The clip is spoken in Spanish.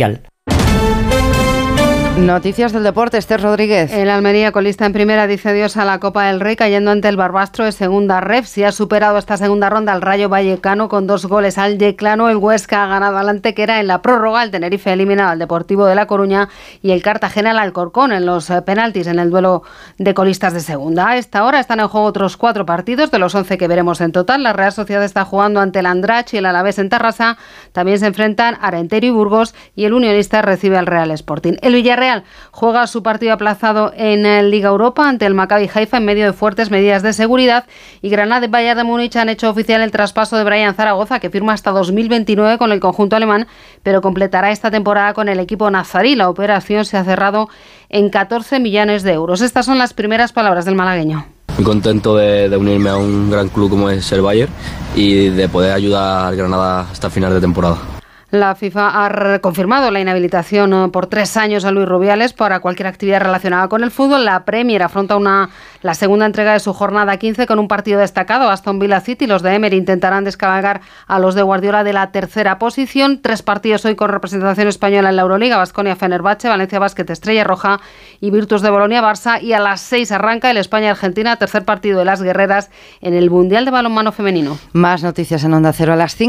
mundial Noticias del deporte, Esther Rodríguez. El Almería colista en primera dice adiós a la Copa del Rey cayendo ante el Barbastro de segunda ref. Si ha superado esta segunda ronda al Rayo Vallecano con dos goles al declano, el Huesca ha ganado al Antequera en la prórroga, el Tenerife eliminado al Deportivo de La Coruña y el Cartagena al Alcorcón en los eh, penaltis en el duelo de colistas de segunda. A esta hora están en juego otros cuatro partidos de los once que veremos en total. La Real Sociedad está jugando ante el Andrach y el Alavés en Tarrasa. También se enfrentan Arenteiro y Burgos y el Unionista recibe al Real Sporting. El Villarreal juega su partido aplazado en Liga Europa ante el Maccabi Haifa en medio de fuertes medidas de seguridad y Granada y Bayern de Múnich han hecho oficial el traspaso de Brian Zaragoza que firma hasta 2029 con el conjunto alemán pero completará esta temporada con el equipo nazarí. La operación se ha cerrado en 14 millones de euros. Estas son las primeras palabras del malagueño. Muy contento de, unirme a un gran club como es el Bayern y de poder ayudar al Granada hasta final de temporada. La FIFA ha confirmado la inhabilitación eh, por tres años a Luis Rubiales para cualquier actividad relacionada con el fútbol. La Premier afronta una, la segunda entrega de su jornada 15 con un partido destacado. Aston Villa City, los de Emery intentarán descargar a los de Guardiola de la tercera posición. Tres partidos hoy con representación española en la Euroliga: Vasconia Fenerbahce, Valencia Basket Estrella Roja y Virtus de Bolonia Barça. Y a las seis arranca el España-Argentina, tercer partido de las guerreras en el Mundial de Balonmano Femenino. Más noticias en Onda Cero a las 5.